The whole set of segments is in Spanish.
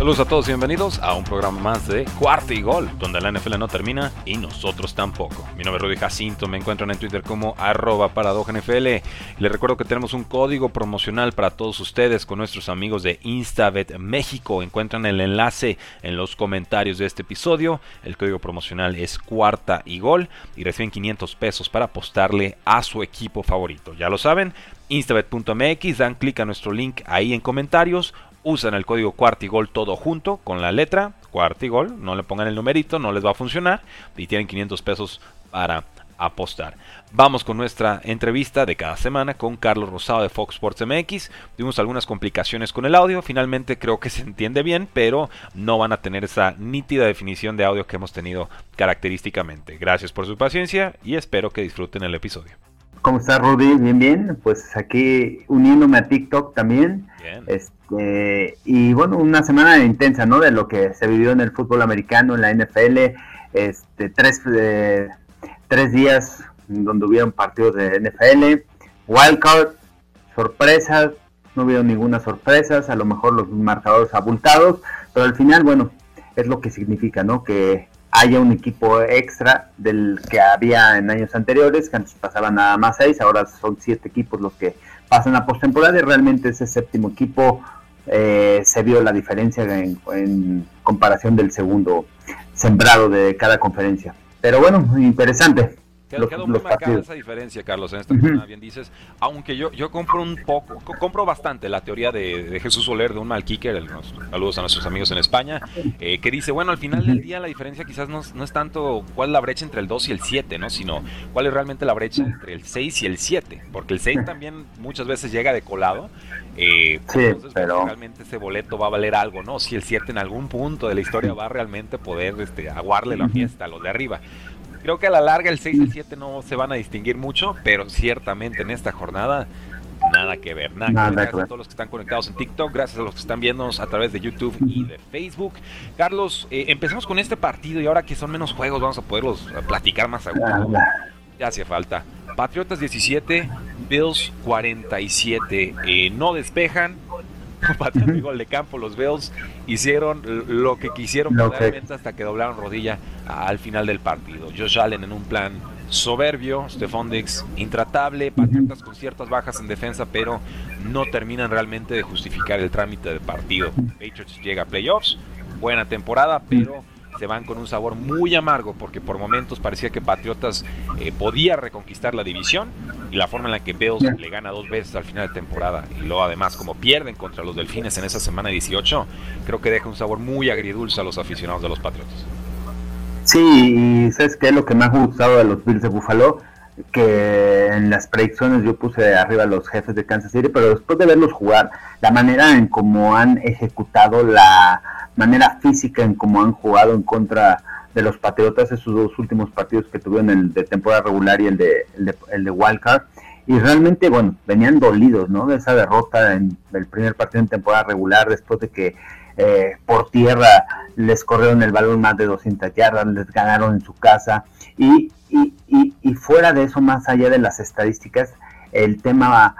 Saludos a todos y bienvenidos a un programa más de Cuarto y Gol, donde la NFL no termina y nosotros tampoco. Mi nombre es Rudy Jacinto, me encuentran en Twitter como arroba NFL. Les recuerdo que tenemos un código promocional para todos ustedes con nuestros amigos de Instabet México. Encuentran el enlace en los comentarios de este episodio. El código promocional es Cuarta y Gol y reciben 500 pesos para apostarle a su equipo favorito. Ya lo saben, instabet.mx, dan clic a nuestro link ahí en comentarios usan el código cuartigol todo junto con la letra cuartigol, no le pongan el numerito, no les va a funcionar y tienen 500 pesos para apostar. Vamos con nuestra entrevista de cada semana con Carlos Rosado de Fox Sports MX. Tuvimos algunas complicaciones con el audio, finalmente creo que se entiende bien, pero no van a tener esa nítida definición de audio que hemos tenido característicamente. Gracias por su paciencia y espero que disfruten el episodio. ¿Cómo está Rudy? Bien, bien. Pues aquí uniéndome a TikTok también. Este, y bueno, una semana intensa, ¿no? De lo que se vivió en el fútbol americano, en la NFL. Este, tres, eh, tres días donde hubieron partidos de NFL. Wildcard, sorpresas. No hubieron ninguna sorpresa. A lo mejor los marcadores abultados. Pero al final, bueno, es lo que significa, ¿no? Que haya un equipo extra del que había en años anteriores, que antes pasaban nada más seis, ahora son siete equipos los que pasan a postemporada y realmente ese séptimo equipo eh, se vio la diferencia en, comparación del segundo sembrado de cada conferencia. Pero bueno, interesante. Quedó, muy marcada esa diferencia, Carlos, en esta uh bien dices. Aunque yo, yo compro un poco, compro bastante la teoría de, Jesús Soler, de un mal kicker, saludos a nuestros amigos en España, eh, que dice, bueno, al final del día la diferencia quizás no, no, es tanto cuál es la brecha entre el 2 y el 7, ¿no? Sino cuál es realmente la brecha entre el 6 y el 7, porque el 6 también muchas veces llega de colado. Eh, entonces, pues, pero... realmente ese boleto va a valer algo, ¿no? Si el 7 en algún punto de la historia va a realmente poder este, aguarle la fiesta a los de arriba. Creo que a la larga el 6 y el 7 no se van a distinguir mucho, pero ciertamente en esta jornada nada que ver. Nada, gracias a todos los que están conectados en TikTok, gracias a los que están viéndonos a través de YouTube y de Facebook. Carlos, eh, empezamos con este partido y ahora que son menos juegos vamos a poderlos eh, platicar más a gusto. Ya hacía falta. Patriotas 17, Bills 47. Eh, no despejan, pateando el gol de campo, los Bills hicieron lo que quisieron realmente hasta que doblaron rodilla al final del partido. Josh Allen en un plan soberbio, Stephon Dix intratable, Patriotas con ciertas bajas en defensa, pero no terminan realmente de justificar el trámite del partido. Patriots llega a playoffs, buena temporada, pero se van con un sabor muy amargo porque por momentos parecía que Patriotas eh, podía reconquistar la división y la forma en la que Bills le gana dos veces al final de temporada y luego además como pierden contra los Delfines en esa semana 18, creo que deja un sabor muy agridulce a los aficionados de los Patriotas. Sí, y ¿sabes qué es lo que me ha gustado de los Bills de Buffalo? Que en las predicciones yo puse arriba a los jefes de Kansas City, pero después de verlos jugar, la manera en cómo han ejecutado la manera física en cómo han jugado en contra de los Patriotas esos dos últimos partidos que tuvieron el de temporada regular y el de, el de, el Wildcard y realmente bueno venían dolidos no de esa derrota en el primer partido en temporada regular después de que eh, por tierra les corrieron el balón más de 200 yardas les ganaron en su casa y, y, y, fuera de eso más allá de las estadísticas el tema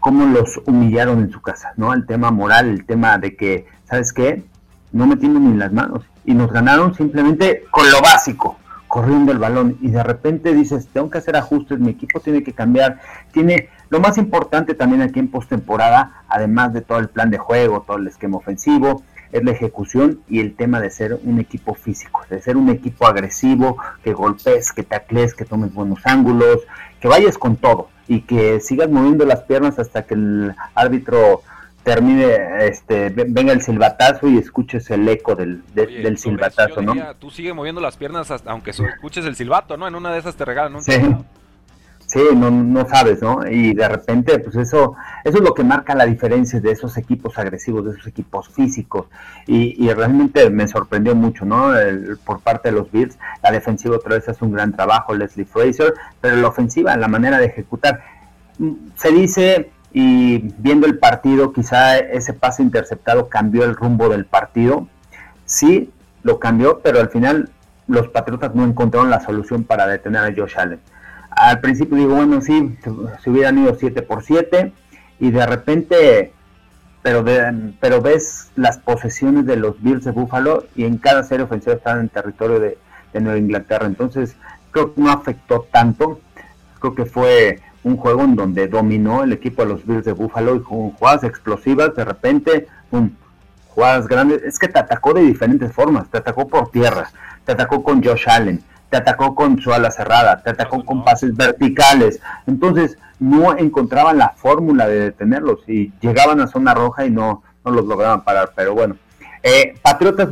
cómo los humillaron en su casa no el tema moral el tema de que sabes qué no metimos ni las manos. Y nos ganaron simplemente con lo básico, corriendo el balón. Y de repente dices, tengo que hacer ajustes, mi equipo tiene que cambiar, tiene lo más importante también aquí en postemporada, además de todo el plan de juego, todo el esquema ofensivo, es la ejecución y el tema de ser un equipo físico, de ser un equipo agresivo, que golpes, que tacles, que tomes buenos ángulos, que vayas con todo y que sigas moviendo las piernas hasta que el árbitro termine, este, venga el silbatazo y escuches el eco del, del silbatazo, ¿no? tú sigue moviendo las piernas hasta, aunque escuches el silbato, ¿no? En una de esas te regalan un sí. Sí, no, no sabes, ¿no? Y de repente, pues eso, eso es lo que marca la diferencia de esos equipos agresivos, de esos equipos físicos. Y, realmente me sorprendió mucho, ¿no? por parte de los Bills, la defensiva otra vez hace un gran trabajo, Leslie Fraser, pero la ofensiva, la manera de ejecutar, mm, se dice, y viendo el partido, quizá ese pase interceptado cambió el rumbo del partido. Sí, lo cambió, pero al final los Patriotas no encontraron la solución para detener a Josh Allen al principio digo, bueno, sí, se, hubieran ido 7 por 7 y de repente, pero, pero ves las posesiones de los Bills de Buffalo y en cada serie ofensiva están en territorio de, Nueva Inglaterra. Entonces, creo que no afectó tanto. Creo que fue un juego en donde dominó el equipo de los Bills de Buffalo y con jugadas explosivas, de repente, jugadas grandes. Es que te atacó de diferentes formas. Te atacó por tierra, te atacó con Josh Allen, te atacó con su ala cerrada, te atacó con pases verticales. Entonces no encontraban la fórmula de detenerlos y llegaban a zona roja y no, no los lograban parar. Pero bueno, eh, Patriotas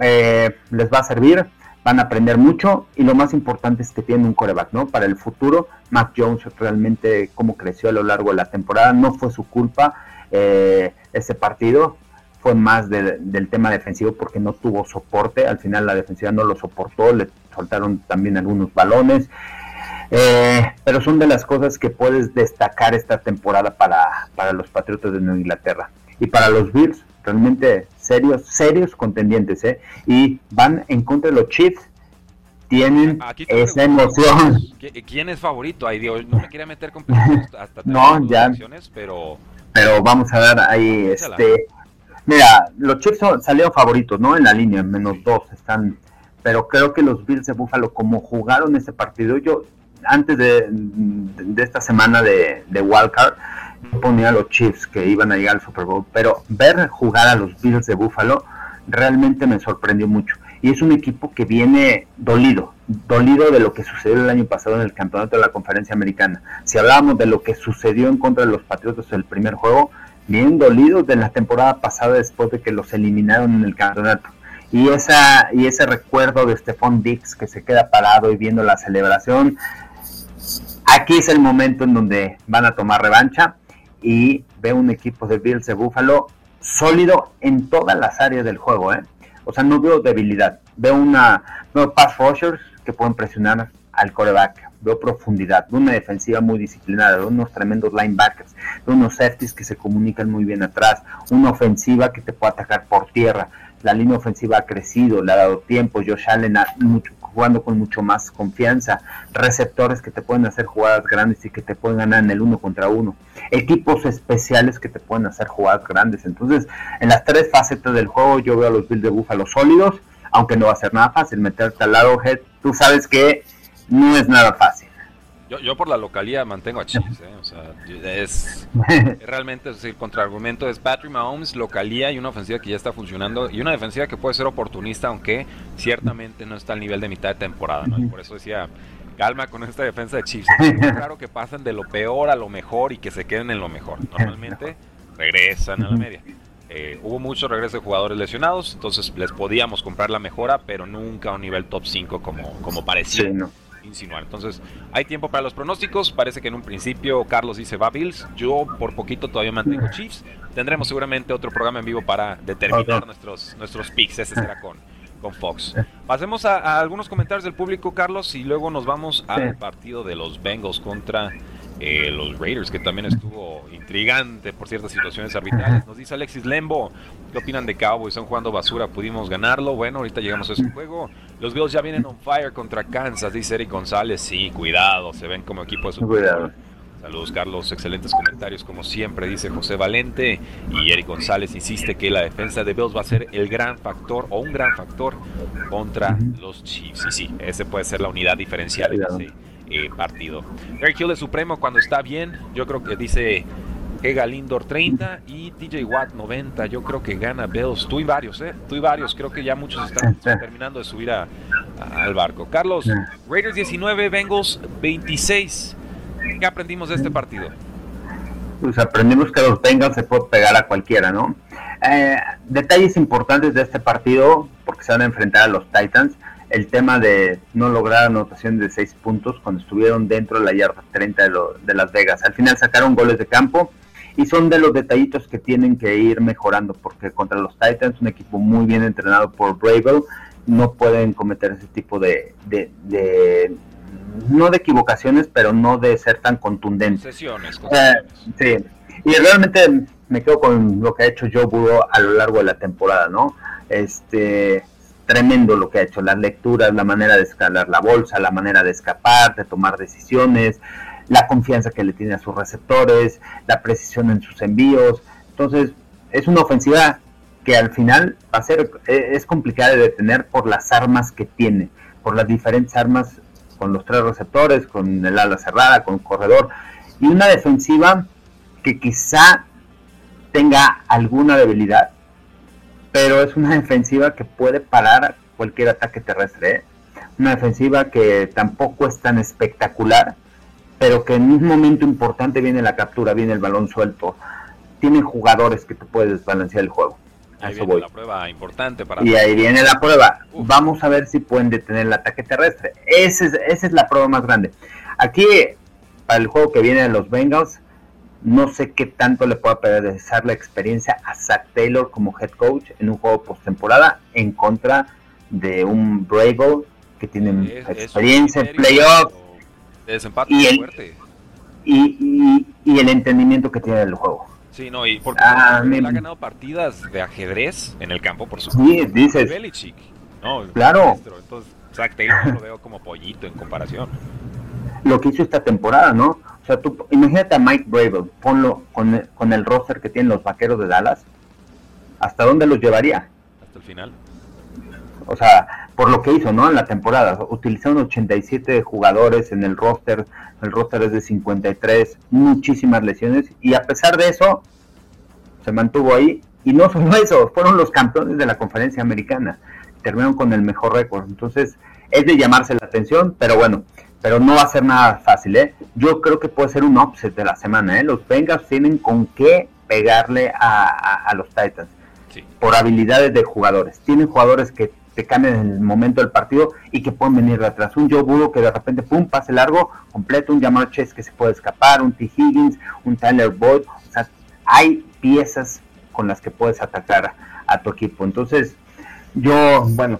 eh, les va a servir, van a aprender mucho y lo más importante es que tienen un coreback, ¿no? Para el futuro, Mac Jones realmente cómo creció a lo largo de la temporada, no fue su culpa eh, ese partido, fue más del tema defensivo porque no tuvo soporte, al final la defensiva no lo soportó, le soltaron también algunos balones, eh, pero son de las cosas que puedes destacar esta temporada para, para los Patriotas de Nueva Inglaterra. Y para los Bills, realmente serios, serios contendientes, ¿eh? Y van en contra de los Chiefs, tienen esa emoción. ¿Quién es favorito? Ay, Dios, no me quería meter con hasta no, ya. pero pero vamos a dar ahí este Mira, los Chiefs salieron favoritos, ¿no? En la línea, menos dos están. Pero creo que los Bills de Buffalo, como jugaron ese partido, yo antes de, esta semana de, de Wildcard, ponía a los Chiefs que iban a llegar al Super Bowl. Pero ver jugar a los Bills de Buffalo realmente me sorprendió mucho. Y es un equipo que viene dolido, dolido de lo que sucedió el año pasado en el campeonato de la conferencia americana. Si hablábamos de lo que sucedió en contra de los Patriotas en el primer juego, bien dolidos de la temporada pasada después de que los eliminaron en el campeonato. Y, esa, y ese recuerdo de Stephon Dix que se queda parado y viendo la celebración, aquí es el momento en donde van a tomar revancha y veo un equipo de Bills de Buffalo sólido en todas las áreas del juego. ¿eh? O sea, no veo debilidad. Veo una veo pass rushers que pueden presionar al coreback veo profundidad, veo una defensiva muy disciplinada, veo unos tremendos linebackers, veo unos safeties que se comunican muy bien atrás, una ofensiva que te puede atacar por tierra, la línea ofensiva ha crecido, le ha dado tiempo, Josh Allen ha mucho, jugando con mucho más confianza, receptores que te pueden hacer jugadas grandes y que te pueden ganar en el uno contra uno, equipos especiales que te pueden hacer jugadas grandes. Entonces, en las tres facetas del juego yo veo a los Bills de Búfalo sólidos, aunque no va a ser nada fácil meterte al lado head. Tú sabes que no es nada fácil. Yo, yo por la localidad mantengo a Chiefs, ¿eh? o sea, es realmente es el contraargumento es Patrick Mahomes, localía y una ofensiva que ya está funcionando y una defensiva que puede ser oportunista, aunque ciertamente no está al nivel de mitad de temporada, ¿no? Y por eso decía, calma con esta defensa de Chiefs. Es claro que pasen de lo peor a lo mejor y que se queden en lo mejor. Normalmente regresan a la media. Eh, hubo mucho regreso de jugadores lesionados, entonces les podíamos comprar la mejora, pero nunca a un nivel top 5 como, como parecía insinuar. Entonces, hay tiempo para los pronósticos. Parece que en un principio Carlos dice va Bills. Yo por poquito todavía mantengo Chiefs. Tendremos seguramente otro programa en vivo para determinar nuestros, nuestros picks. Ese será con, con Fox. Pasemos a, algunos comentarios del público, Carlos, y luego nos vamos al partido de los Bengals contra eh, los Raiders, que también estuvo intrigante por ciertas situaciones arbitrales. Nos dice Alexis Lembo, ¿qué opinan de Cowboys? Están jugando basura, pudimos ganarlo. Bueno, ahorita llegamos a ese juego. Los Bills ya vienen on fire contra Kansas, dice Eric González. Sí, cuidado, se ven como equipo de su Cuidado. Saludos, Carlos. Excelentes comentarios, como siempre, dice José Valente. Y Eric González insiste que la defensa de Bills va a ser el gran factor o un gran factor contra los Chiefs. Y sí, ese puede ser la unidad diferencial. Eh, partido. Eric Hill es supremo cuando está bien. Yo creo que dice Ega Lindor 30 y TJ Watt 90. Yo creo que gana Bills. Tú y varios, ¿eh? Tú y varios. Creo que ya muchos están terminando de subir a, al barco. Carlos, Raiders 19, Bengals 26. ¿Qué aprendimos de este partido? pues aprendimos que los Bengals se puede pegar a cualquiera, ¿no? Eh, detalles importantes de este partido, porque se van a enfrentar a los Titans, el tema de no lograr anotación de seis puntos cuando estuvieron dentro de la yarda 30 de, de Las Vegas. Al final sacaron goles de campo y son de los detallitos que tienen que ir mejorando, porque contra los Titans, un equipo muy bien entrenado por Bravel, no pueden cometer ese tipo de, de, no de equivocaciones, pero no de ser tan contundentes. Sesiones, sí, y realmente me quedo con lo que ha hecho Joe Burrow a lo largo de la temporada, ¿no? Este, tremendo lo que ha hecho, las lecturas, la manera de escalar la bolsa, la manera de escapar, de tomar decisiones, la confianza que le tiene a sus receptores, la precisión en sus envíos. Entonces, es una ofensiva que al final va a ser, e, es complicada de detener por las armas que tiene, por las diferentes armas con los tres receptores, con el ala cerrada, con el corredor, y una defensiva que quizá tenga alguna debilidad, pero es una defensiva que puede parar cualquier ataque terrestre. ¿eh? Una defensiva que tampoco es tan espectacular, pero que en un momento importante viene la captura, viene el balón suelto. Tienen jugadores que te puedes desbalancear el juego. Ahí viene la prueba importante para. Y ahí viene la prueba. Vamos a ver si pueden detener el ataque terrestre. Ese es, esa es la prueba más grande. Aquí, para el juego que viene de los Bengals, no sé qué tanto le pueda pesar la experiencia a Zach Taylor como head coach en un juego postemporada en contra de un Bravo que tiene experiencia en playoffs y el, fuerte. Y, el entendimiento que tiene del juego. Sí, no, y porque ah, él ha ganado partidas de ajedrez en el campo, por supuesto. Sí, dices. Belichick, no, claro. Entonces, Zach Taylor lo veo como pollito en comparación. Lo que hizo esta temporada, ¿no? O sea, tú imagínate a Mike Bravel, ponlo con, con el roster que tienen los vaqueros de Dallas. ¿Hasta dónde los llevaría? Hasta el final. O sea, por lo que hizo, ¿no? En la temporada. Utilizaron 87 jugadores en el roster, el roster es de 53, muchísimas lesiones, y a pesar de eso, se mantuvo ahí. Y no solo eso, fueron los campeones de la conferencia americana. Terminaron con el mejor récord. Entonces, es de llamarse la atención, pero bueno, pero no va a ser nada fácil, ¿eh? Yo creo que puede ser un upset de la semana, ¿eh? Los Bengals tienen con qué pegarle a, los Titans. Por habilidades de jugadores. Tienen jugadores que te cambian en el momento del partido y que pueden venir de atrás. Un Joe Burrow que de repente, pum, pase largo, completo, un Jamar Chase que se puede escapar, un T. Higgins, un Tyler Boyd. O sea, hay piezas con las que puedes atacar a tu equipo. Entonces, yo, bueno,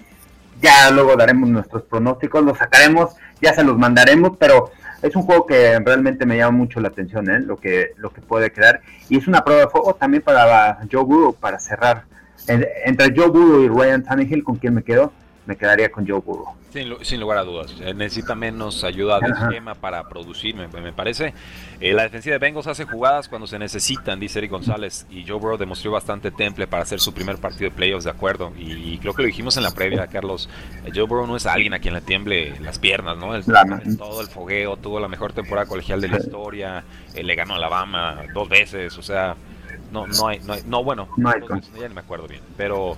ya luego daremos nuestros pronósticos, los sacaremos, ya se los mandaremos, pero es un juego que realmente me llama mucho la atención, ¿eh? lo que lo que puede crear y es una prueba de fuego también para Joe Burrow para cerrar entre Joe Burrow y Ryan Tannehill, ¿con quién me quedo? Me quedaría con Joe Burrow. Sin, lugar a dudas. Eh, necesita menos ayuda de esquema para producir, me, parece. Eh, la defensiva de Bengals hace jugadas cuando se necesitan, dice Eric González. Y Joe Burrow demostró bastante temple para hacer su primer partido de playoffs, de acuerdo. Y, creo que lo dijimos en la previa, Carlos. Eh, Joe Burrow no es alguien a quien le tiemble las piernas, ¿no? Es, todo el fogueo, tuvo la mejor temporada colegial de la historia. le ganó a Alabama dos veces, o sea no, no hay, no, no bueno, ya ni me acuerdo bien. Pero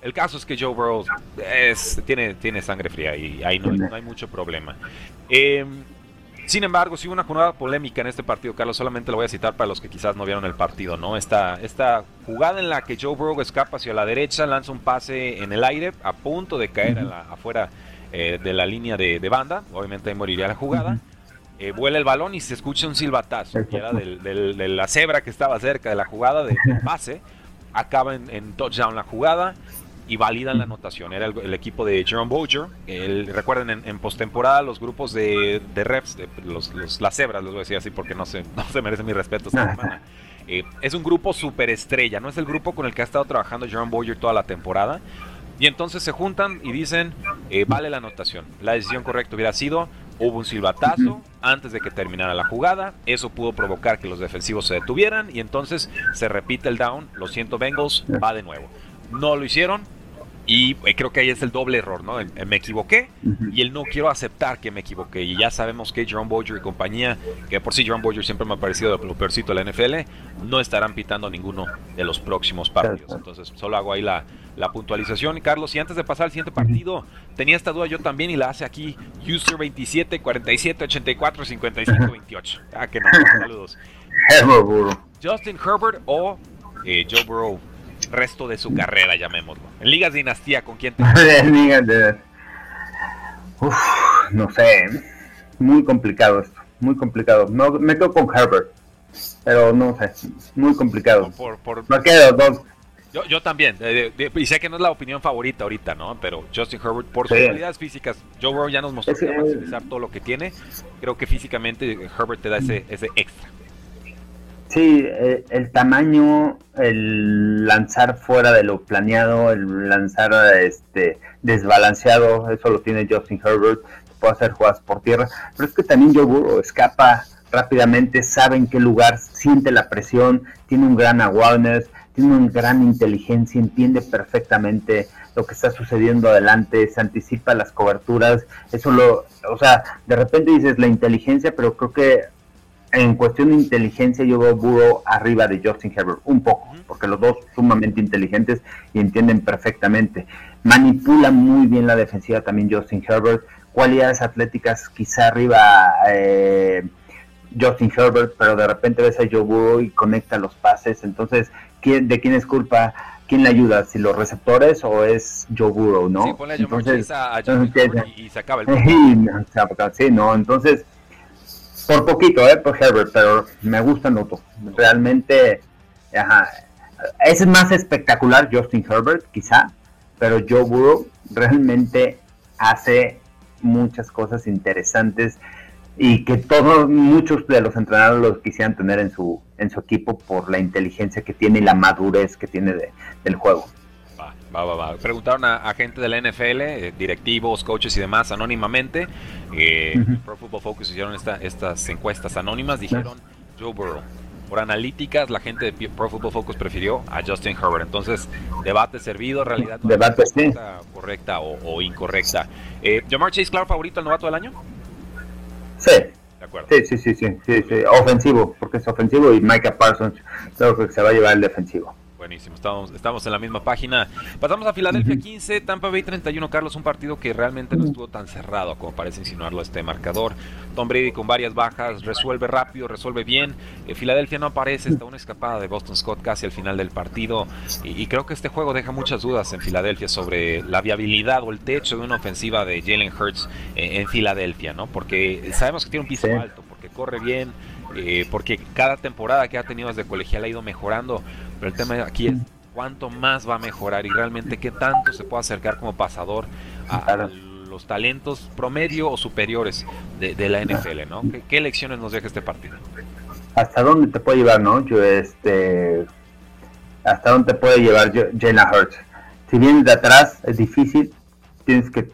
el caso es que Joe Burrow es, tiene, tiene sangre fría y ahí no, hay mucho problema. Em, sin embargo, sí hubo una jugada polémica en este partido, Carlos. Solamente lo voy a citar para los que quizás no vieron el partido, ¿no? Esta, esta jugada en la que Joe Burrow escapa hacia la derecha, lanza un pase en el aire, a punto de caer afuera eh, de la línea de, banda. Obviamente ahí moriría la jugada. Eh, vuela el balón y se escucha un silbatazo, que era de la cebra que estaba cerca de la jugada de, pase. Acaba en, touchdown la jugada y validan la anotación. Era el, equipo de Jerome Boger. recuerden, en, postemporada, los grupos de, de reps, los, las cebras, les voy a decir así porque no se, no se merece mi respeto esta semana. Eh, es un grupo superestrella, no es el grupo con el que ha estado trabajando Jerome Boger toda la temporada. Y entonces se juntan y dicen, eh, vale la anotación. La decisión correcta hubiera sido Hubo un silbatazo antes de que terminara la jugada. Eso pudo provocar que los defensivos se detuvieran y entonces se repite el down. Lo siento, Bengals, va de nuevo. No lo hicieron, y eh, creo que ahí es el doble error, ¿no? Me equivoqué y él no quiero aceptar que me equivoqué. Y ya sabemos que Jerome Boyer y compañía, que por sí Jerome Boyer siempre me ha parecido lo peorcito de la NFL, no estarán pitando ninguno de los próximos partidos. Entonces, solo hago ahí la, la puntualización. Carlos, y antes de pasar al siguiente partido, tenía esta duda yo también y la hace aquí User 27 47 84 55 28. Ah, que no, saludos. Justin Herbert o eh, Joe Burrow, resto de su carrera, llamémoslo. En ligas dinastía, ¿con quién te Uf, no sé, muy complicado esto, muy complicado. No, me quedo con Herbert, pero no sé, muy complicado. Por, por, me quedo dos. Yo, yo también, y sé que no es la opinión favorita ahorita, ¿no? Pero Justin Herbert, por sus habilidades físicas, Joe Burrow ya nos mostró que maximizar todo lo que tiene. Creo que físicamente Herbert te da ese, ese extra. Sí, eh, el tamaño, el lanzar fuera de lo planeado, el lanzar este desbalanceado, eso lo tiene Justin Herbert, puede hacer jugadas por tierra, pero es que también Joe escapa rápidamente, sabe en qué lugar, siente la presión, tiene un gran awareness, tiene una gran inteligencia, entiende perfectamente lo que está sucediendo adelante, se anticipa las coberturas, eso lo, o sea, de repente dices la inteligencia, pero creo que en cuestión de inteligencia yo veo Burrow arriba de Justin Herbert, un poco, porque los dos sumamente inteligentes y entienden perfectamente. Manipula muy bien la defensiva también Justin Herbert, cualidades atléticas quizá arriba eh, Justin Herbert, pero de repente ves a Joe Burrow y conecta los pases, entonces, ¿quién, ¿de quién es culpa? ¿Quién le ayuda? ¿Si los receptores o es Joe Burrow, no? Sí, ponle a entonces, a, y, se acaba el Sí, no, entonces por poquito, ¿eh? Por Herbert, pero me gusta Noto. Realmente, es más espectacular Justin Herbert, quizá, pero Joe Burrow realmente hace muchas cosas interesantes y que todos, muchos de los entrenadores los quisieran tener en su, en su equipo por la inteligencia que tiene y la madurez que tiene del juego. Preguntaron a, gente de la NFL, eh, directivos, coaches y demás, anónimamente. Eh, Pro Football Focus hicieron estas encuestas anónimas. Dijeron Joe Burrow. Por analíticas, la gente de Pro Football Focus prefirió a Justin Herbert. Entonces, debate servido, realidad debate, correcta, o, incorrecta. Eh, ¿Jamar Chase, claro, favorito al novato del año? Sí. De acuerdo. Sí, sí, sí, sí, sí, ofensivo, porque es ofensivo y Micah Parsons creo que se va a llevar el defensivo. Buenísimo, estamos, estamos en la misma página. Pasamos a Filadelfia 15, Tampa Bay 31, Carlos, un partido que realmente no estuvo tan cerrado como parece insinuarlo este marcador. Tom Brady con varias bajas, resuelve rápido, resuelve bien. Eh, Filadelfia no aparece, está una escapada de Boston Scott casi al final del partido. Y, creo que este juego deja muchas dudas en Filadelfia sobre la viabilidad o el techo de una ofensiva de Jalen Hurts eh, en Filadelfia, ¿no? Porque sabemos que tiene un piso alto, porque corre bien, eh, porque cada temporada que ha tenido desde colegial ha ido mejorando pero el tema aquí es cuánto más va a mejorar y realmente qué tanto se puede acercar como pasador a, los talentos promedio o superiores de, la NFL, ¿no? ¿Qué, lecciones nos deja este partido? ¿Hasta dónde te puede llevar, no? Yo, este, ¿Hasta dónde te puede llevar Jalen Hurts? Si vienes de atrás es difícil, tienes que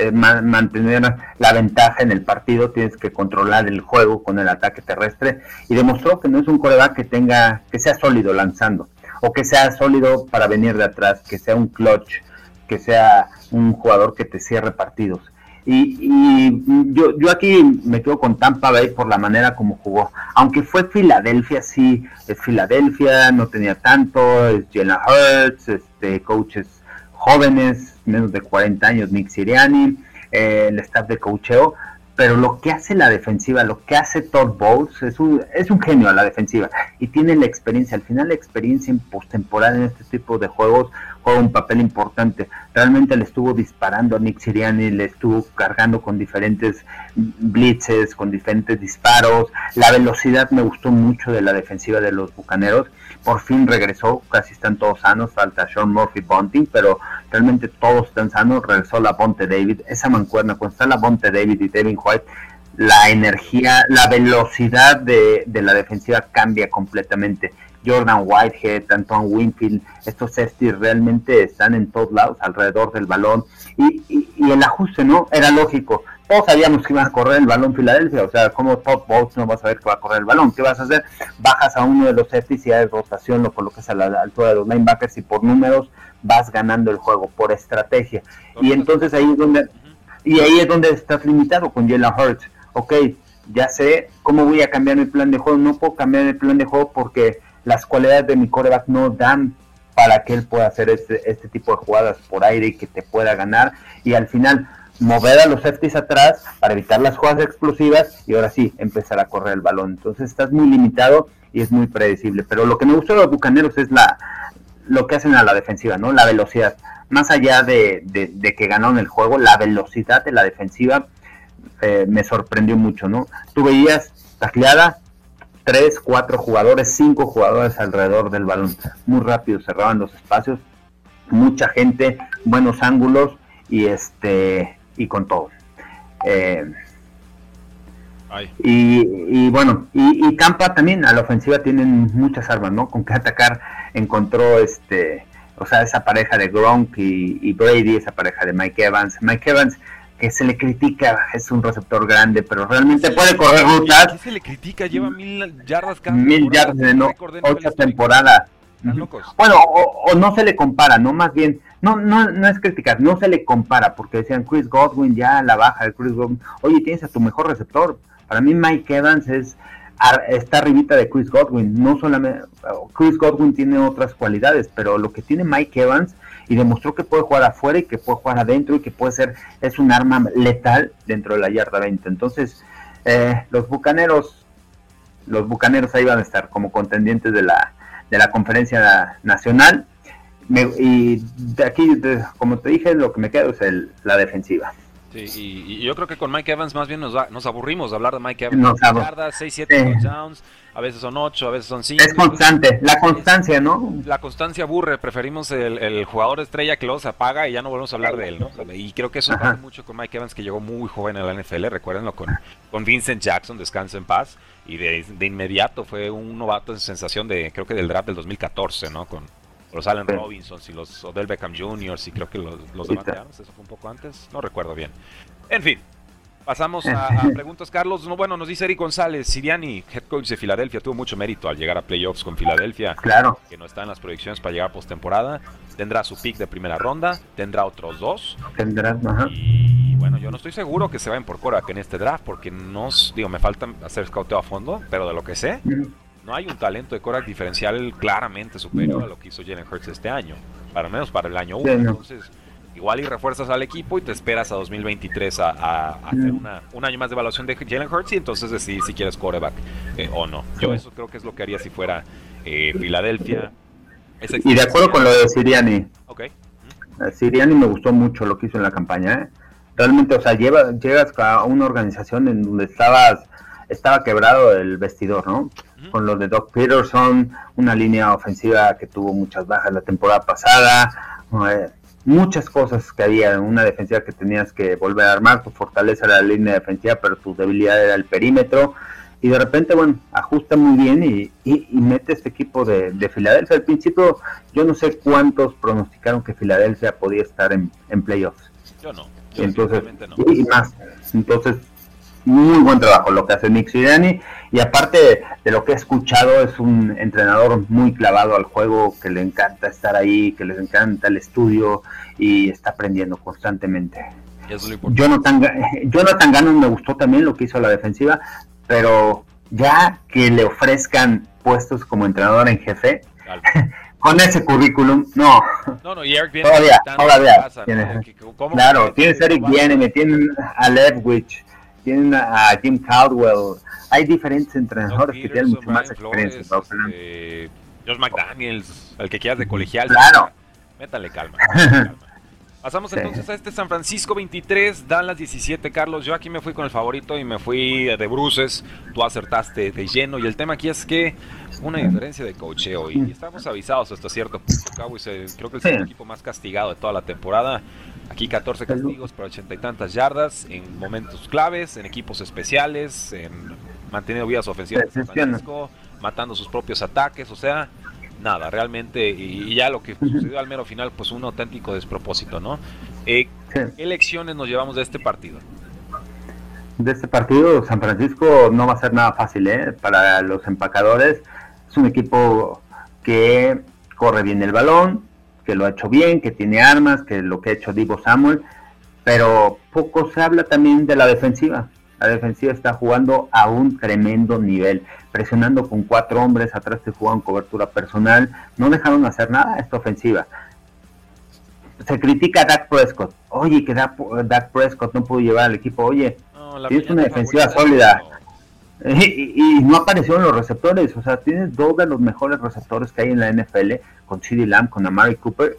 eh, mantener la ventaja en el partido, tienes que controlar el juego con el ataque terrestre y demostró que no es un coreback que tenga, que sea sólido lanzando o que sea sólido para venir de atrás, que sea un clutch, que sea un jugador que te cierre partidos. Y, yo, yo aquí me quedo con Tampa Bay por la manera como jugó. Aunque fue Filadelfia, sí, es Filadelfia, no tenía tanto, es Jalen Hurts, este, coaches jóvenes, menos de 40 años, Nick Siriani, eh, el staff de coacheo, pero lo que hace la defensiva, lo que hace Todd Bowles, es un, es un genio a la defensiva y tiene la experiencia. Al final, la experiencia en postemporada en este tipo de juegos juega un papel importante. Realmente le estuvo disparando a Nick Siriani, le estuvo cargando con diferentes blitzes, con diferentes disparos. La velocidad me gustó mucho de la defensiva de los bucaneros por fin regresó, casi están todos sanos, falta Sean Murphy Bunting, pero realmente todos están sanos, regresó la Ponte David, esa mancuerna, cuando está la Ponte David y Devin White, la energía, la velocidad de, la defensiva cambia completamente. Jordan Whitehead, Anton Winfield, estos safeties realmente están en todos lados, alrededor del balón. Y, y, el ajuste, ¿no? Era lógico todos sabíamos que iban a correr el balón Filadelfia, o sea, como Todd Bowles no vas a ver que va a correr el balón, ¿qué vas a hacer? Bajas a uno de los safeties y de rotación lo colocas a la altura de los linebackers y por números vas ganando el juego, por estrategia. Y entonces ahí es donde, y ahí es donde estás limitado con Jalen Hurts. Ok, ya sé cómo voy a cambiar mi plan de juego, no puedo cambiar el plan de juego porque las cualidades de mi coreback no dan para que él pueda hacer este, este tipo de jugadas por aire y que te pueda ganar. Y al final, mover a los safeties atrás para evitar las jugadas explosivas y ahora sí empezar a correr el balón. Entonces estás muy limitado y es muy predecible. Pero lo que me gustó de los Bucaneros es la lo que hacen a la defensiva, ¿no? La velocidad. Más allá de, de, que ganaron el juego, la velocidad de la defensiva eh, me sorprendió mucho, ¿no? Tú veías tacleada, tres, cuatro jugadores, cinco jugadores alrededor del balón. Muy rápido, cerraban los espacios, mucha gente, buenos ángulos y este y con todo. Eh, y, bueno, y, y, Tampa también a la ofensiva tienen muchas armas, ¿no? Con que atacar encontró este, o sea, esa pareja de Gronk y, Brady, esa pareja de Mike Evans. Mike Evans, que se le critica, es un receptor grande, pero realmente puede correr rutas. ¿Qué se le critica? Lleva mil yardas cada Mil yardas de no, ocho temporadas. Bueno, o, no se le compara, no más bien, no, no, no es criticar, no se le compara, porque decían Chris Godwin ya la baja de Chris Godwin, oye, tienes a tu mejor receptor, para mí Mike Evans es está arribita de Chris Godwin. No solamente Chris Godwin tiene otras cualidades, pero lo que tiene Mike Evans y demostró que puede jugar afuera y que puede jugar adentro y que puede ser es un arma letal dentro de la yarda 20. Entonces, eh, los bucaneros los bucaneros ahí van a estar como contendientes de la de la conferencia nacional. y de aquí, como te dije, lo que me quedo es el, la defensiva. Sí, y, yo creo que con Mike Evans más bien nos, nos aburrimos de hablar de Mike Evans. Nos 6, 7 touchdowns, a veces son 8, a veces son 5. Es constante, la constancia, ¿no? La constancia aburre, preferimos el, el, jugador estrella que luego se apaga y ya no volvemos a hablar de él, ¿no? Y creo que eso pasa mucho con Mike Evans, que llegó muy joven en la NFL, recuérdenlo, con, con Vincent Jackson, descansa en paz, y de, de inmediato fue un novato en sensación de, creo que del draft del 2014, ¿no? Con, los Allen Robinson y los Odell Beckham Jr. y creo que los, los de eso fue un poco antes, no recuerdo bien. En fin, pasamos a, preguntas, Carlos. No, bueno, nos dice Eric González, Siriani, head coach de Filadelfia, tuvo mucho mérito al llegar a playoffs con Filadelfia. Claro. Que no está en las proyecciones para llegar a postemporada. Tendrá su pick de primera ronda, tendrá otros dos. Tendrá, ajá. Y bueno, yo no estoy seguro que se vayan por que en este draft, porque no, digo, me falta hacer scouteo a fondo, pero de lo que sé, no hay un talento de Korak diferencial claramente superior a lo que hizo Jalen Hurts este año, para menos para el año 1. Entonces, igual y refuerzas al equipo y te esperas a 2023 a, hacer un año más de evaluación de Jalen Hurts y entonces decidir si quieres quarterback eh, o no. Yo eso creo que es lo que haría si fuera eh, Filadelfia. y de acuerdo con lo de Siriani. Ok. Eh, Siriani me gustó mucho lo que hizo en la campaña. Realmente, o sea, llegas a una organización en donde estabas estaba quebrado el vestidor, ¿no? Con lo de Doc Peterson, una línea ofensiva que tuvo muchas bajas la temporada pasada, eh, muchas cosas que había, una defensiva que tenías que volver a armar, tu fortaleza era la línea defensiva, pero tu debilidad era el perímetro, y de repente, bueno, ajusta muy bien y, y, mete este equipo de, Filadelfia. Al principio, yo no sé cuántos pronosticaron que Filadelfia podía estar en, playoffs. Yo no. Entonces, y más. Entonces, muy buen trabajo lo que hace Nick Siriani y aparte de lo que he escuchado es un entrenador muy clavado al juego que le encanta estar ahí que les encanta el estudio y está aprendiendo constantemente. Jonathan, Jonathan Gannon me gustó también lo que hizo la defensiva pero ya que le ofrezcan puestos como entrenador en jefe con ese currículum no. No, no y Eric viene todavía, todavía claro tienes Eric viene me tienen a Levwich tienen a Jim Caldwell, hay diferentes entrenadores que tienen mucho más experiencia. Este, Josh McDaniels, el que quieras de colegial. Claro. Métale calma. Pasamos entonces a este San Francisco 23, Dallas 17, Carlos. Yo aquí me fui con el favorito y me fui de bruces. Tú acertaste de lleno. Y el tema aquí es que una diferencia de cocheo. Y estamos avisados hasta cierto punto. Cowboys creo que es el equipo más castigado de toda la temporada. Aquí 14 castigos por ochenta y tantas yardas en momentos claves, en equipos especiales, en manteniendo vidas ofensivas de San Francisco, matando sus propios ataques, o sea, nada, realmente, y, ya lo que sucedió al mero final, pues un auténtico despropósito, ¿no? Eh, ¿Qué lecciones nos llevamos de este partido? De este partido, San Francisco no va a ser nada fácil, ¿eh? Para los empacadores, es un equipo que corre bien el balón, que lo ha hecho bien, que tiene armas, que lo que ha hecho Divo Samuel, pero poco se habla también de la defensiva. La defensiva está jugando a un tremendo nivel, presionando con cuatro hombres, atrás se juegan cobertura personal, no dejaron hacer nada esta ofensiva. Se critica a Dak Prescott, oye, que Dak, Prescott no pudo llevar al equipo, oye, tienes una defensiva sólida. Y, no aparecieron los receptores, o sea, tienes dos de los mejores receptores que hay en la NFL, con CeeDee Lamb, con Amari Cooper,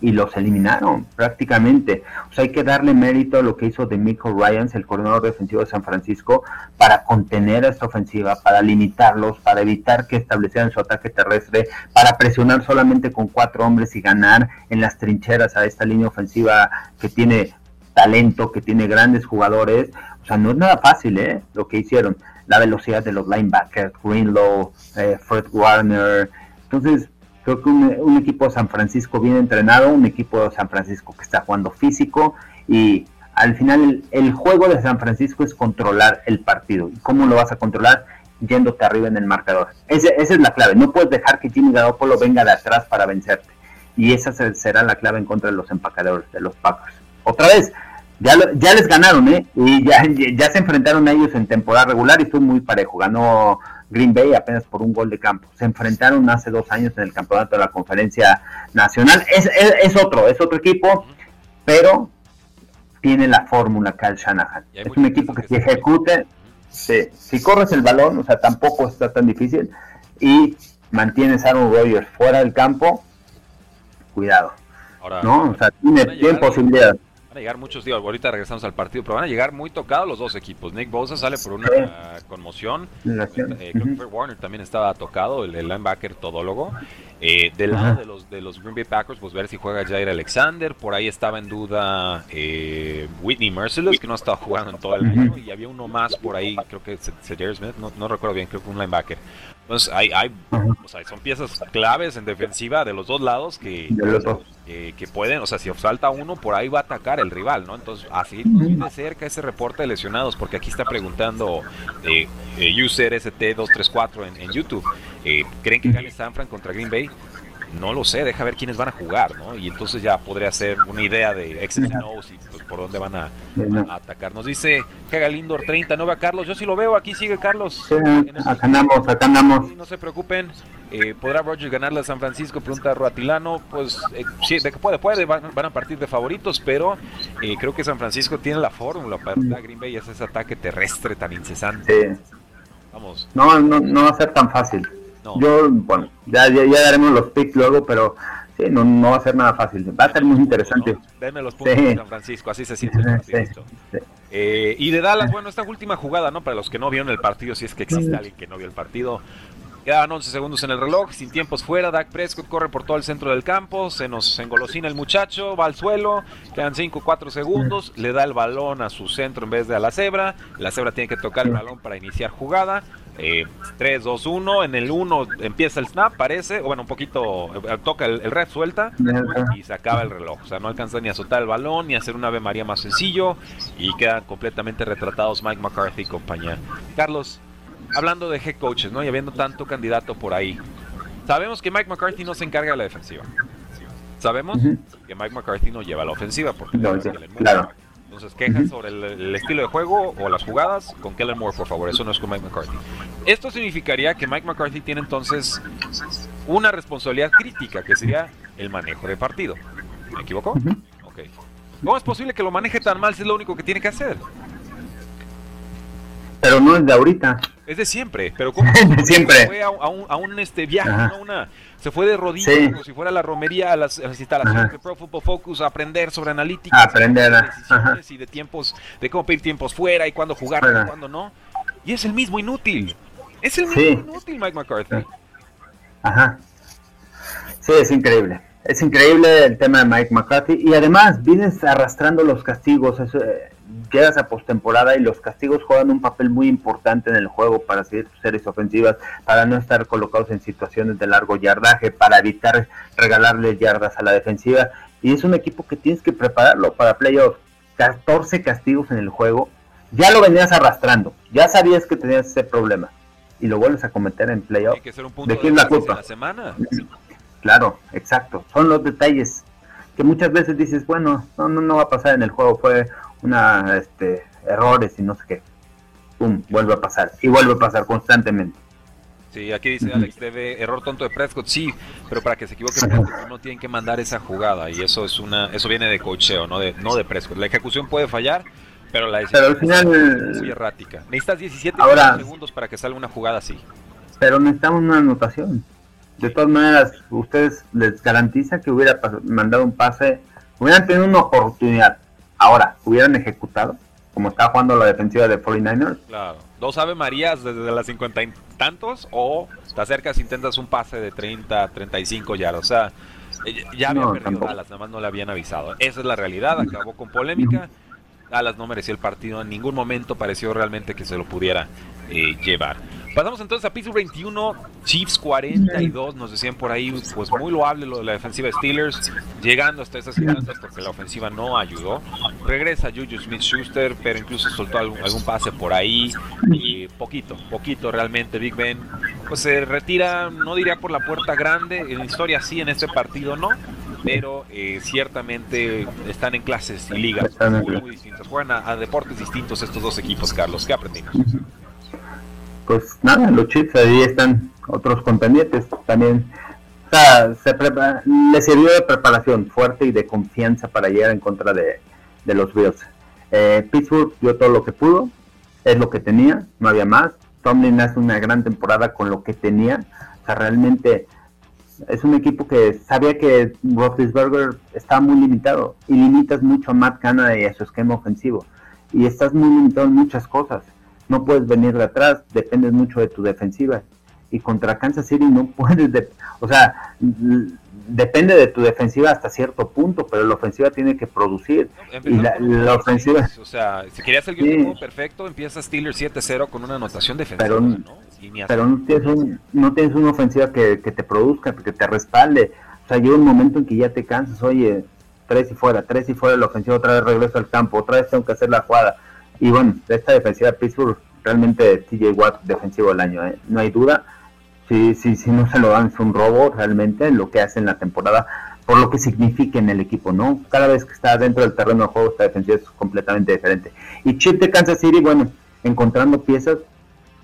y los eliminaron prácticamente. O sea, hay que darle mérito a lo que hizo de Michael Ryans, el coordinador defensivo de San Francisco, para contener esta ofensiva, para limitarlos, para evitar que establecieran su ataque terrestre, para presionar solamente con cuatro hombres y ganar en las trincheras a esta línea ofensiva que tiene talento, que tiene grandes jugadores. O sea, no es nada fácil, ¿eh? Lo que hicieron. La velocidad de los linebackers, Greenlow, eh, Fred Warner. Entonces, Creo que un, equipo de San Francisco bien entrenado, un equipo de San Francisco que está jugando físico y al final el, juego de San Francisco es controlar el partido. ¿Y cómo lo vas a controlar? Yéndote arriba en el marcador. esa es la clave. No puedes dejar que Jimmy Garoppolo venga de atrás para vencerte. Y esa será la clave en contra de los empacadores, de los Packers. Otra vez, ya, ya les ganaron, ¿eh? Y ya, ya se enfrentaron a ellos en temporada regular y fue muy parejo. Ganó Green Bay apenas por un gol de campo. Se enfrentaron hace dos años en el campeonato de la conferencia nacional. Es, es, otro, es otro equipo, pero tiene la fórmula Kyle Shanahan. Es un equipo que, si ejecute, si corres el balón, o sea, tampoco está tan difícil, y mantienes a Aaron Rodgers fuera del campo, cuidado. ¿no? O sea, tiene, tiene posibilidades. Van a llegar muchos, días, ahorita regresamos al partido, pero van a llegar muy tocados los dos equipos. Nick Bosa sale por una conmoción. Eh, Warner también estaba tocado, el, linebacker todólogo. Eh, del lado de los, de los Green Bay Packers, pues ver si juega Jair Alexander. Por ahí estaba en duda eh, Whitney Merciless, que no ha estado jugando en todo el año. Y había uno más por ahí, creo que es Smith, no, no recuerdo bien, creo que un linebacker. Entonces, hay, hay o sea, son piezas claves en defensiva de los dos lados que, que pueden, o sea, si salta uno, por ahí va a atacar el rival, ¿no? Entonces, así de cerca ese reporte de lesionados, porque aquí está preguntando eh, eh, User ST234 en, en YouTube, eh, ¿creen que gane San Fran contra Green Bay? No lo sé, deja ver quiénes van a jugar, ¿no? Y entonces ya podría hacer una idea de X's y pues, por dónde van a, atacar. Nos dice que Lindor 30, no ve a Carlos. Yo sí lo veo, aquí sigue Carlos. acá andamos, acá andamos. No se preocupen. Eh, ¿Podrá Roger ganarle a San Francisco? Pregunta Roatilano. Pues eh, sí, de que puede, puede. Van, a partir de favoritos, pero eh, creo que San Francisco tiene la fórmula para Green Bay es ese ataque terrestre tan incesante. Vamos. No, no, no va a ser tan fácil. Yo, bueno, ya, ya, daremos los picks luego, pero sí, no, no va a ser nada fácil. Va a ser muy interesante. Denme los puntos de San Francisco, así se siente eh, y de Dallas, bueno, esta última jugada, ¿no? Para los que no vieron el partido, si es que existe alguien que no vio el partido. Quedaban 11 segundos en el reloj, sin tiempos fuera. Dak Prescott corre por todo el centro del campo. Se nos engolosina el muchacho, va al suelo. Quedan 5, 4 segundos. Le da el balón a su centro en vez de a la cebra. La cebra tiene que tocar el balón para iniciar jugada. 3, 2, 1. En el 1 empieza el snap, parece. O bueno, un poquito. Eh, toca el, red, suelta. Y se acaba el reloj. O sea, no alcanza ni a soltar el balón, ni a hacer una Ave María más sencillo. Y quedan completamente retratados Mike McCarthy y compañía. Carlos, hablando de head coaches, ¿no? Y habiendo tanto candidato por ahí. Sabemos que Mike McCarthy no se encarga de la defensiva. Sabemos que Mike McCarthy no lleva la ofensiva porque claro. Entonces, quejas sobre el, estilo de juego o las jugadas con Kellen Moore, por favor. Eso no es con Mike McCarthy. Esto significaría que Mike McCarthy tiene entonces una responsabilidad crítica, que sería el manejo de partido. ¿Me equivoco? Ok. ¿Cómo es posible que lo maneje tan mal si es lo único que tiene que hacer? Pero no es de ahorita. Es de siempre, pero ¿cómo siempre. fue a, un, a un este viaje, una, se fue de rodillas como si fuera la romería a las, instalaciones de Pro Football Focus a aprender sobre analítica, a aprender y de tiempos, de cómo pedir tiempos fuera y cuándo jugar y cuándo no. Y es el mismo inútil. Es el mismo inútil Mike McCarthy. Ajá. Sí, es increíble. Es increíble el tema de Mike McCarthy y además vienes arrastrando los castigos. Eso, eh, llegas a postemporada y los castigos juegan un papel muy importante en el juego para seguir series ofensivas, para no estar colocados en situaciones de largo yardaje, para evitar regalarle yardas a la defensiva. Y es un equipo que tienes que prepararlo para playoffs. 14 castigos en el juego. Ya lo venías arrastrando, ya sabías que tenías ese problema y lo vuelves a cometer en playoffs. ¿De quién la culpa? semana. Claro, exacto. Son los detalles que muchas veces dices, bueno, no, no, no va a pasar en el juego, fue una este, errores y no sé qué. Pum, vuelve a pasar. Y vuelve a pasar constantemente. Sí, aquí dice Alex, debe error tonto de Prescott, sí, pero para que se equivoque Prescott no tienen que mandar esa jugada y eso es una eso viene de cocheo, no de no de Prescott. La ejecución puede fallar, pero la decisión al final, es muy errática. Necesitas 17 segundos para que salga una jugada así. Pero necesitamos una anotación. De todas maneras, ustedes les garantiza que hubiera mandado un pase, hubieran tenido una oportunidad. Ahora, hubieran ejecutado, como está jugando la defensiva de 49ers. Claro. Dos Ave Marías desde las 50 y tantos, o te acercas e intentas un pase de 30, 35 yardas. O sea, eh, ya había perdido Dallas, nada más no le habían avisado. Esa es la realidad, acabó con polémica. Dallas no mereció el partido, en ningún momento pareció realmente que se lo pudiera eh, llevar. Pasamos entonces a Pittsburgh 21, Chiefs 42, nos decían por ahí, pues muy loable lo de la defensiva de Steelers, llegando hasta esas instancias porque la ofensiva no ayudó. Regresa Juju Smith-Schuster, pero incluso soltó algún, pase por ahí, y poquito, poquito realmente. Big Ben, pues se retira, no diría por la puerta grande, en historia sí, en este partido no, pero eh, ciertamente están en clases y ligas muy, distintas. Juegan a deportes distintos estos dos equipos, Carlos. ¿Qué aprendimos? Pues nada, los Chiefs ahí están otros contendientes también. O sea, se le sirvió de preparación fuerte y de confianza para llegar en contra de, los Bills. Eh, Pittsburgh dio todo lo que pudo, es lo que tenía, no había más. Tomlin hace una gran temporada con lo que tenía. O sea, realmente es un equipo que sabía que Roethlisberger estaba muy limitado y limitas mucho a Matt Canada y a su esquema ofensivo. Y estás muy limitado en muchas cosas no puedes venir de atrás, dependes mucho de tu defensiva. Y contra Kansas City no puedes, o sea, depende de tu defensiva hasta cierto punto, pero la ofensiva tiene que producir. y la, ofensiva... O sea, si querías el sí. perfecto, empieza Steelers 7-0 con una anotación defensiva, pero, ¿no? pero no tienes, un, no tienes una ofensiva que, te produzca, que te respalde. O sea, llega un momento en que ya te cansas, oye, tres y fuera, tres y fuera la ofensiva, otra vez regreso al campo, otra vez tengo que hacer la jugada y bueno, esta defensiva de Pittsburgh, realmente TJ Watt defensivo del año, ¿eh? no hay duda. Si, si, si no se lo dan, es un robo realmente lo que hace en la temporada, por lo que significa en el equipo, ¿no? Cada vez que está dentro del terreno de juego, esta defensiva es completamente diferente. Y Chip de Kansas City, bueno, encontrando piezas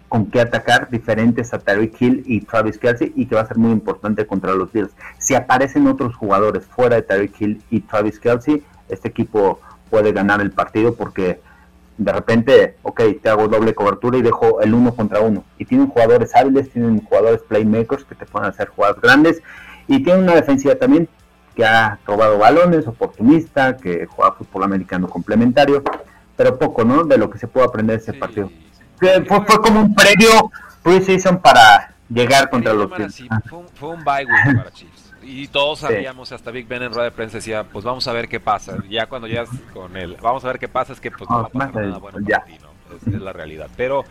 con que atacar diferentes a Tyreek Hill y Travis Kelsey y que va a ser muy importante contra los Bills. Si aparecen otros jugadores fuera de Tyreek Hill y Travis Kelsey, este equipo puede ganar el partido porque de repente, ok, te hago doble cobertura y dejo el uno contra uno. Y tienen jugadores hábiles, tienen jugadores playmakers que te pueden hacer jugadas grandes y tienen una defensiva también que ha robado balones, oportunista, que juega fútbol americano complementario, pero poco, ¿no? De lo que se puede aprender ese partido. Fue, fue, como un previo preseason para llegar contra los Chiefs. Fue, un, fue un bye week para Chiefs y todos sabíamos, hasta Big Ben en rueda de prensa decía, pues vamos a ver qué pasa. Ya cuando llegas con él, vamos a ver qué pasa, es que pues no va a pasar nada bueno para ti, ¿no? Es, es, la realidad. Pero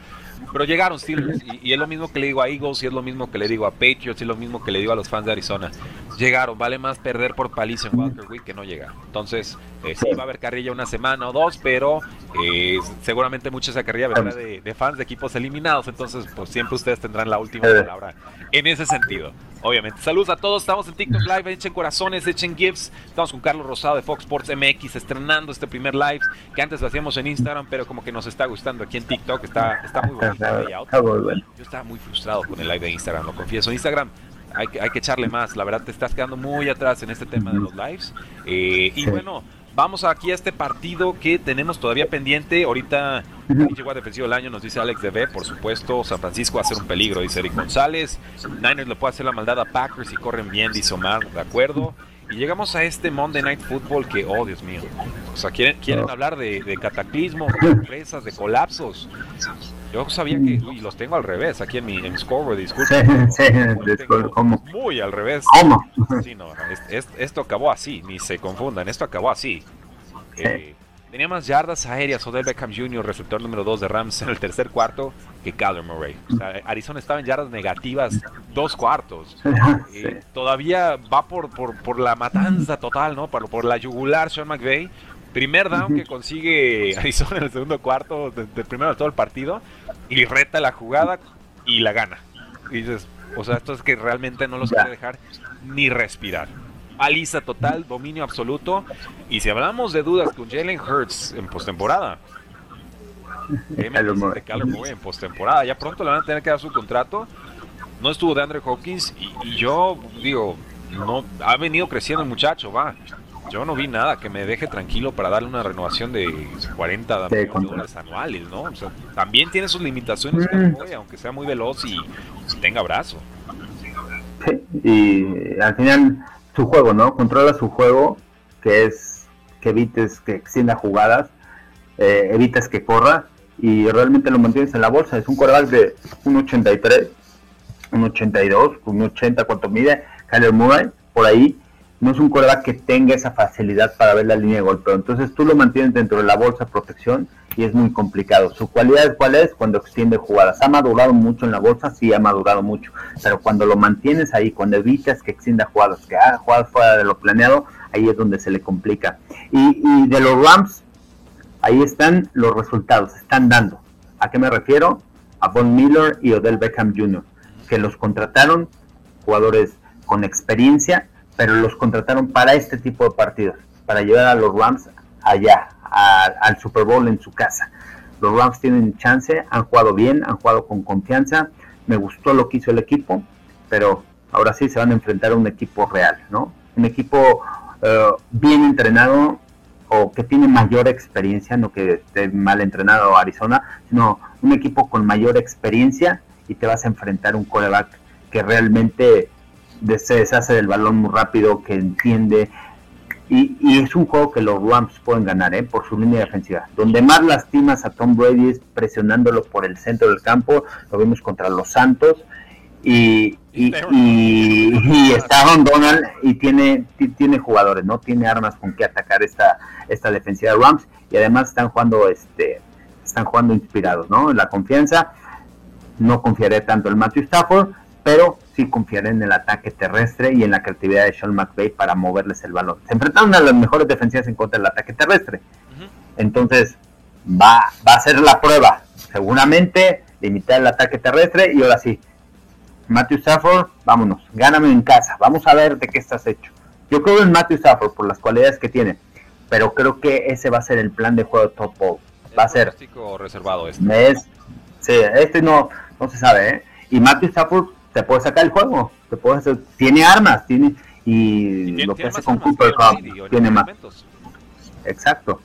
pero llegaron Steelers y, es lo mismo que le digo a Eagles y es lo mismo que le digo a Patriots y es lo mismo que le digo a los fans de Arizona. Llegaron, vale más perder por paliza en Walker Week que no llegar. Entonces, eh, sí va a haber carrilla una semana o dos, pero eh, seguramente mucha esa carrilla vendrá de, fans de equipos eliminados. Entonces, pues siempre ustedes tendrán la última palabra en ese sentido. Obviamente. Saludos a todos, estamos en TikTok Live, echen corazones, echen gifs. Estamos con Carlos Rosado de Fox Sports MX estrenando este primer live que antes lo hacíamos en Instagram, pero como que nos está gustando aquí en TikTok, está, está muy bueno. Yo estaba muy frustrado con el live de Instagram, lo confieso. Instagram hay que, hay que echarle más. La verdad, te estás quedando muy atrás en este tema de los lives. Eh, y bueno, vamos aquí a este partido que tenemos todavía pendiente. Ahorita llegó a defensivo del año, nos dice Alex B por supuesto. San Francisco va a ser un peligro, dice Eric González. Niners le puede hacer la maldad a Packers y corren bien, dice Omar, de acuerdo. Y llegamos a este Monday Night Football que, oh Dios mío, o sea, quieren, quieren hablar de, de cataclismos, de sorpresas, de colapsos. Yo sabía que, uy, los tengo al revés aquí en mi, en scoreboard. Sí, ¿cómo? Muy al revés. ¿Cómo? Sí, no, esto acabó así, ni se confundan, esto acabó así. Eh, tenía más yardas aéreas Odell Beckham Jr., receptor número 2 de Rams en el tercer cuarto, que Kyler Murray. O sea, Arizona estaba en yardas negativas dos cuartos. Eh, todavía va por, por, por, la matanza total, ¿no? Por, por la yugular Sean McVay. Primer down que consigue Arizona en el segundo cuarto, del primero de todo el partido, y reta la jugada y la gana. Y dices, o sea, esto es que realmente no los quiere dejar ni respirar. Aliza total, dominio absoluto. Y si hablamos de dudas con Jalen Hurts en postemporada, en postemporada, ya pronto le van a tener que dar su contrato. no estuvo de Andre Hopkins y, yo digo, no ha venido creciendo el muchacho, va. Yo no vi nada que me deje tranquilo para darle una renovación de 40 dólares anuales, ¿no? O sea, también tiene sus limitaciones, mm. aunque sea muy veloz y, tenga brazo. Sí, y al final su juego, ¿no? Controla su juego, que es que evites que extienda jugadas, eh, evitas que corra y realmente lo mantienes en la bolsa. Es un coreback de 1.83, 1.82, 1.80, cuánto mide, Kyler Murray, por ahí. No es un coreback que tenga esa facilidad para ver la línea de golpeo. Entonces tú lo mantienes dentro de la bolsa protección y es muy complicado. Su cualidad cuál es cuando extiende jugadas. ¿Ha madurado mucho en la bolsa? Sí, ha madurado mucho. Pero cuando lo mantienes ahí, cuando evitas que extienda jugadas, que haga jugadas fuera de lo planeado, ahí es donde se le complica. Y, y de los Rams, ahí están los resultados, están dando. ¿A qué me refiero? A Von Miller y Odell Beckham Jr., que los contrataron, jugadores con experiencia, pero los contrataron para este tipo de partidos, para llevar a los Rams allá, al Super Bowl en su casa. Los Rams tienen chance, han jugado bien, han jugado con confianza. Me gustó lo que hizo el equipo, pero ahora sí se van a enfrentar a un equipo real, ¿no? Un equipo eh, bien entrenado, o que tiene mayor experiencia, no que esté mal entrenado Arizona, sino un equipo con mayor experiencia y te vas a enfrentar un coreback que realmente se deshace del balón muy rápido, que entiende. Y, es un juego que los Rams pueden ganar ¿eh? por su línea defensiva. Donde más lastimas a Tom Brady es presionándolo por el centro del campo. Lo vimos contra los Santos y, y, y, está Donald y tiene, tiene jugadores, ¿no? Tiene armas con que atacar esta, esta defensiva de Rams y además están jugando este están jugando inspirados, ¿no? La confianza, no confiaré tanto en Matthew Stafford, pero sí confiaré en el ataque terrestre y en la creatividad de Sean McVay para moverles el balón. Se enfrentaron a las mejores defensivas en contra del ataque terrestre. Entonces, va, va a ser la prueba. Seguramente limitar el ataque terrestre y ahora sí, Matthew Stafford, vámonos, gáname en casa, vamos a ver de qué estás hecho. Yo creo en Matthew Stafford por las cualidades que tiene, pero creo que ese va a ser el plan de juego de Top Bowl. Va a ser. reservado este. Es, sí, este no, no se sabe, ¿eh? Y Matthew Stafford te puede sacar el juego, te puede tiene armas, tiene y, lo que hace con Cooper Cup tiene más. Exacto.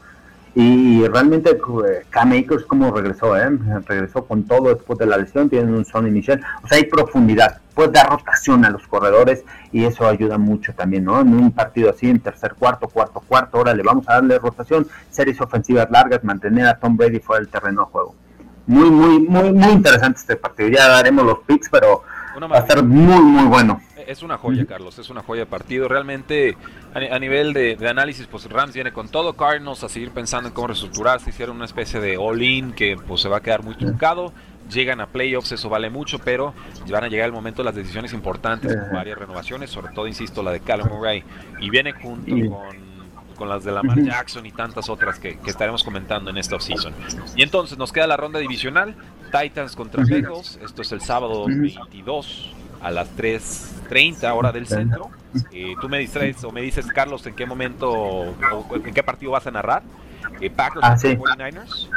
Y realmente eh, Cam Akers como regresó, ¿eh? regresó con todo después de la lesión, tienen un Sonny Michel, o sea, hay profundidad, puede dar rotación a los corredores y eso ayuda mucho también, ¿no? En un partido así, en tercer cuarto, cuarto, cuarto, ahora le vamos a darle rotación, series ofensivas largas, mantener a Tom Brady fuera del terreno de juego. Muy, muy, muy, muy interesante este partido, ya daremos los picks, pero va a estar muy, muy bueno. Es una joya, Carlos, es una joya de partido. Realmente, a, nivel de, análisis, pues Rams viene con todo. Cardinals a seguir pensando en cómo reestructurarse. Hicieron una especie de all-in que pues se va a quedar muy truncado. Llegan a playoffs, eso vale mucho, pero van a llegar el momento de las decisiones importantes con varias renovaciones, sobre todo, insisto, la de Callum Murray. Y viene junto con con las de Lamar Jackson y tantas otras que, estaremos comentando en esta offseason. Y entonces nos queda la ronda divisional, Titans contra Bengals, esto es el sábado 22 a las 3.30 hora del centro. Eh, tú me distraes o me dices, Carlos, en qué momento o en qué partido vas a narrar. Eh, Packers ah, contra 49ers.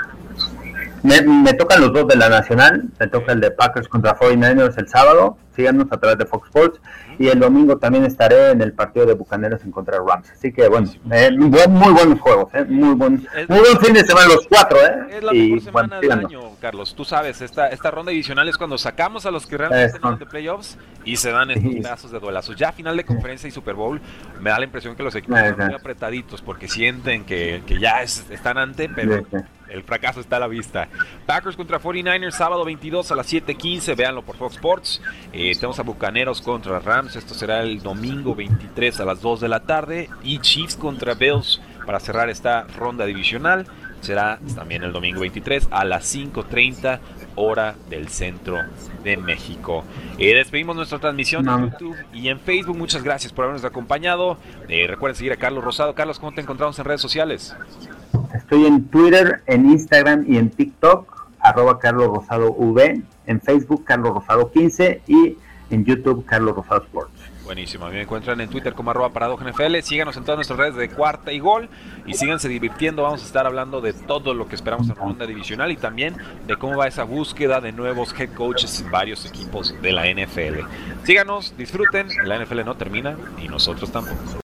Me, tocan los dos de la Nacional, me toca el de Packers contra 49ers el sábado, síganos a través de Fox Sports, y el domingo también estaré en el partido de Bucaneros en contra de Rams. Así que bueno, eh, muy, buenos juegos, eh, muy, buen, muy buen fin de semana los cuatro. Eh, es la mejor semana del año, Carlos. Tú sabes, esta, esta ronda divisional es cuando sacamos a los que realmente están de playoffs y se dan estos pedazos de duelazos. Ya a final de conferencia y Super Bowl me da la impresión que los equipos están muy apretaditos porque sienten que, que ya están ante, pero el fracaso está a la vista. Packers contra 49ers, sábado 22 a las 7:15. Véanlo por Fox Sports. Eh, tenemos a Bucaneros contra Rams. Esto será el domingo 23 a las 2 de la tarde. Y Chiefs contra Bills para cerrar esta ronda divisional. Será también el domingo 23 a las 5:30 hora del centro de México. Eh, despedimos nuestra transmisión en YouTube y en Facebook. Muchas gracias por habernos acompañado. Eh, recuerden seguir a Carlos Rosado. Carlos, ¿cómo te encontramos en redes sociales? Estoy en Twitter, en Instagram y en TikTok, arroba Carlos Rosado V, en Facebook Carlos Rosado 15 y en YouTube Carlos Rosado Sports. Buenísimo, a me encuentran en Twitter como arroba NFL, síganos en todas nuestras redes de cuarta y gol y síganse divirtiendo, vamos a estar hablando de todo lo que esperamos en la ronda divisional y también de cómo va esa búsqueda de nuevos head coaches en varios equipos de la NFL. Síganos, disfruten, la NFL no termina y nosotros tampoco.